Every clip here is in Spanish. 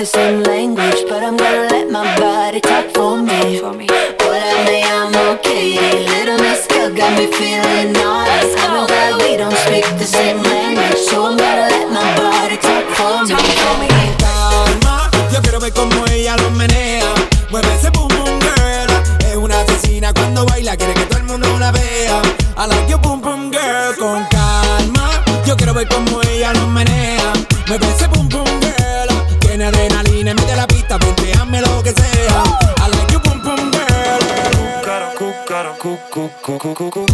the same language, but I'm gonna cúcaro, cúcaro, cúcaro,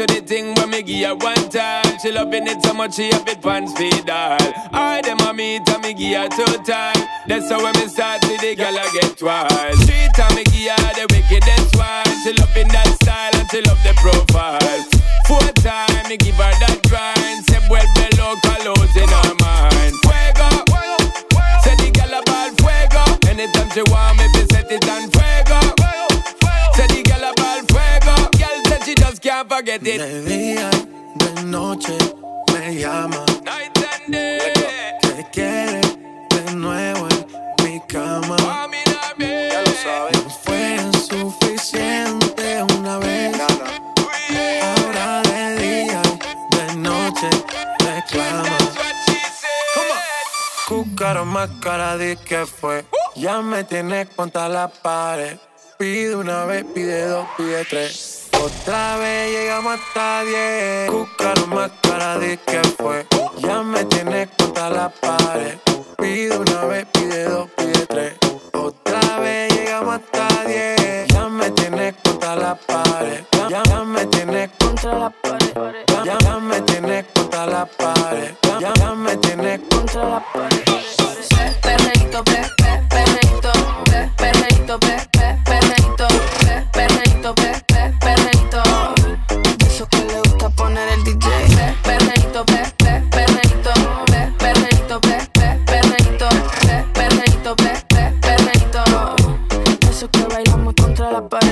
to the thing when me give her one time. She loving it so much she have it pants feed all. I dem a meet and me give her two time. That's how when me start see the girl I get wild. Three time me give her the wickedest one. She loving that style and she love the profile. Four time me give her that grind. Se vuelve loca, loads in her mind. Fuego, say the girl about fuego. Anytime she want me, be set it on fuego. De día, de noche, me llama. Night and day. Que quiere de nuevo en mi cama. Ya lo sabes. No fue suficiente una vez. Ahora de día de noche reclama. Cúcaro más cara de que fue. Ya me tienes contra la pared. Pide una vez, pide dos, pide tres. Otra vez llegamos hasta diez. Cúcaro más cara de que fue. Ya me tienes contra la pared. Pide una vez, pide dos,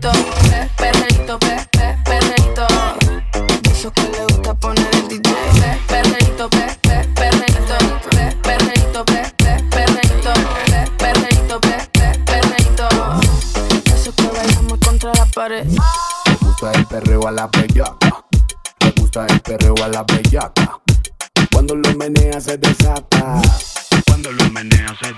perreito, pe, perreito, pe, pe, perreito. De Eso que le gusta poner el DJ. Pe, perreito, pe, pe, perreito, pe, perreito, pe, pe, perreito, pe, perreito, pe, pe, perreito. De Eso que bailamos contra la pared. Me gusta el perreo a la bellaca. Me gusta el perreo a la bellaca. Cuando lo menea se desata. Cuando lo menea se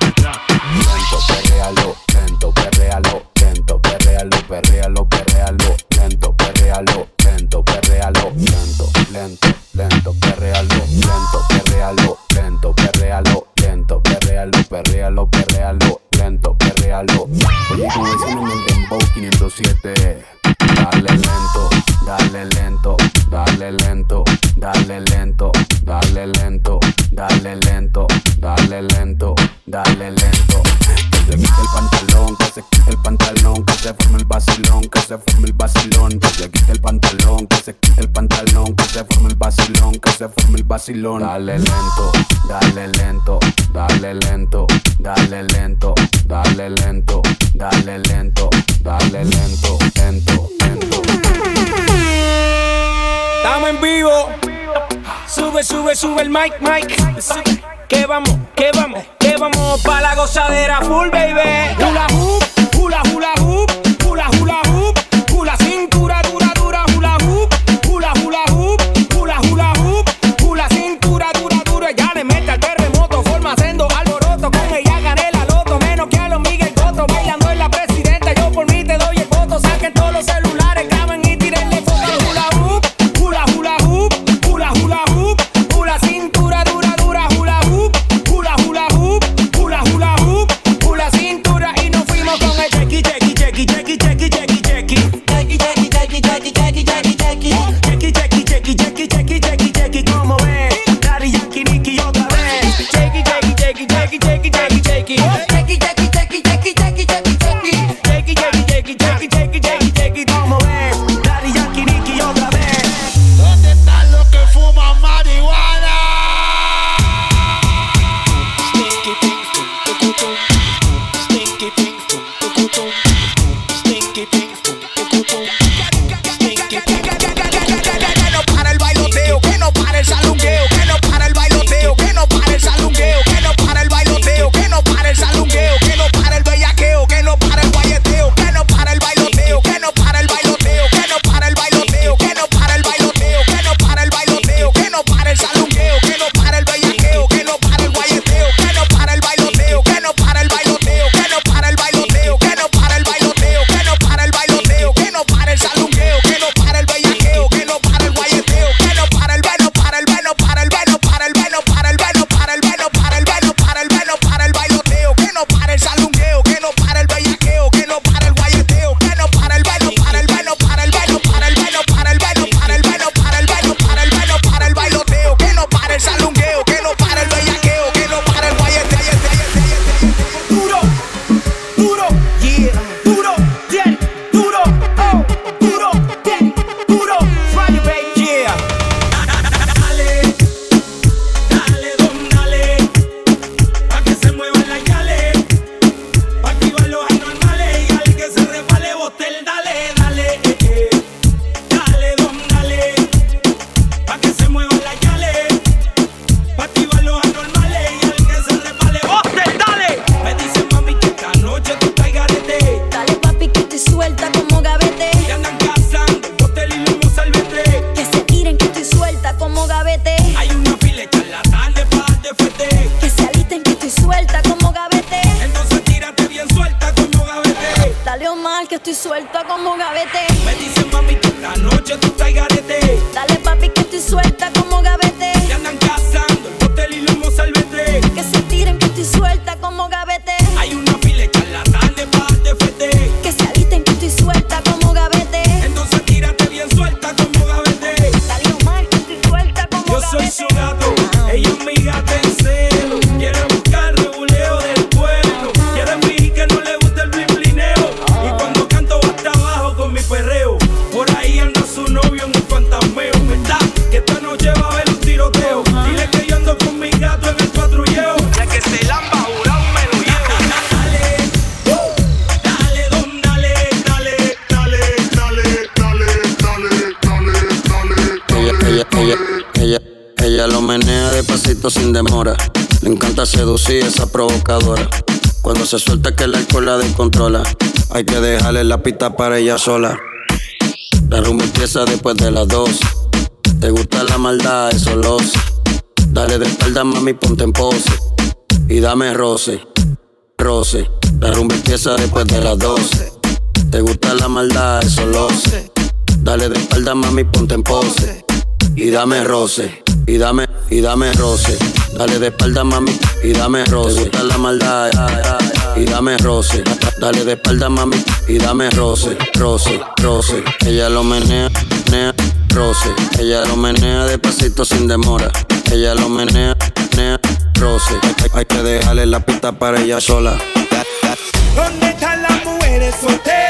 lento, perréalo, lento, perréalo, lento, lento, lento, vacilón. Dale lento, dale lento, dale lento, dale lento, dale lento, dale lento, dale lento, lento, lento. Estamos en vivo. Sube, sube, sube el mic, mic. Que vamos, que vamos, que vamos pa' la gozadera full, baby. Hula hoop, hula hula hoop, hula hula take it, take it, take it, take it all my way. Ella lo menea despacito sin demora. Le encanta seducir esa provocadora. Cuando se suelta que el alcohol la descontrola. Hay que dejarle la pista para ella sola. La rumba empieza después de las dos. Te gusta la maldad, eso lo sé. Dale de espalda, mami, ponte en pose. Y dame roce, roce. La rumba empieza después de las 12. Te gusta la maldad, eso lo sé. Dale de espalda, mami, ponte en pose. Y dame roce y dame, y dame roce. Dale de espalda, mami, y dame roce. Te gusta la maldad, eh, eh, eh, y dame roce. Dale de espalda, mami, y dame roce, roce, roce. Ella lo menea, menea, roce. Ella lo menea despacito sin demora. Ella lo menea, menea, roce. Hay, que dejarle la pista para ella sola. ¿Dónde están las mujeres solteras?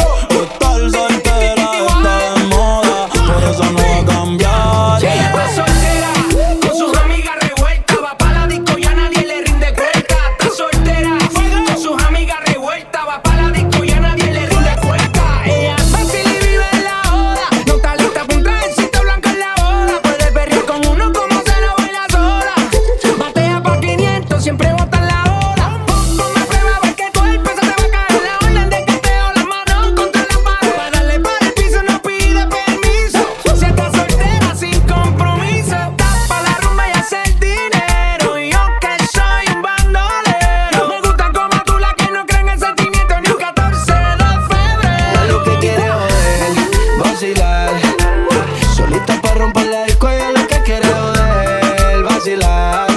romper la disco y lo que quiere joder, vacilar.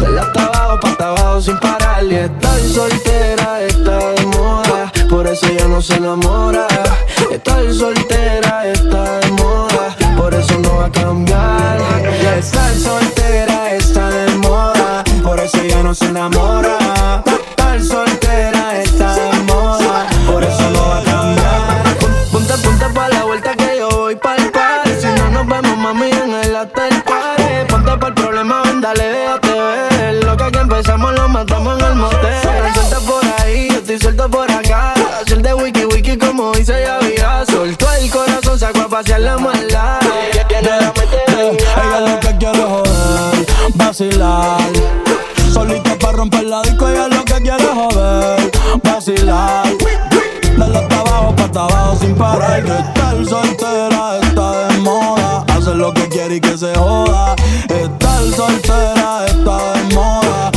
De la hasta abajo, pa' hasta abajo sin parar. Y estoy soltera, está de moda, por eso ya no se enamora. Estoy soltera, está de moda, por eso no va a cambiar. Estar soltera está de moda, por eso ya no se enamora. La maldad. Ella lo que quiere es joder, vacilar. Solita para romper la disco, ella lo que quiere es joder, vacilar. Dale hasta abajo, pa' hasta abajo sin parar. Que estar soltera está de moda. Hacer lo que quiere y que se joda. Estar soltera está de moda.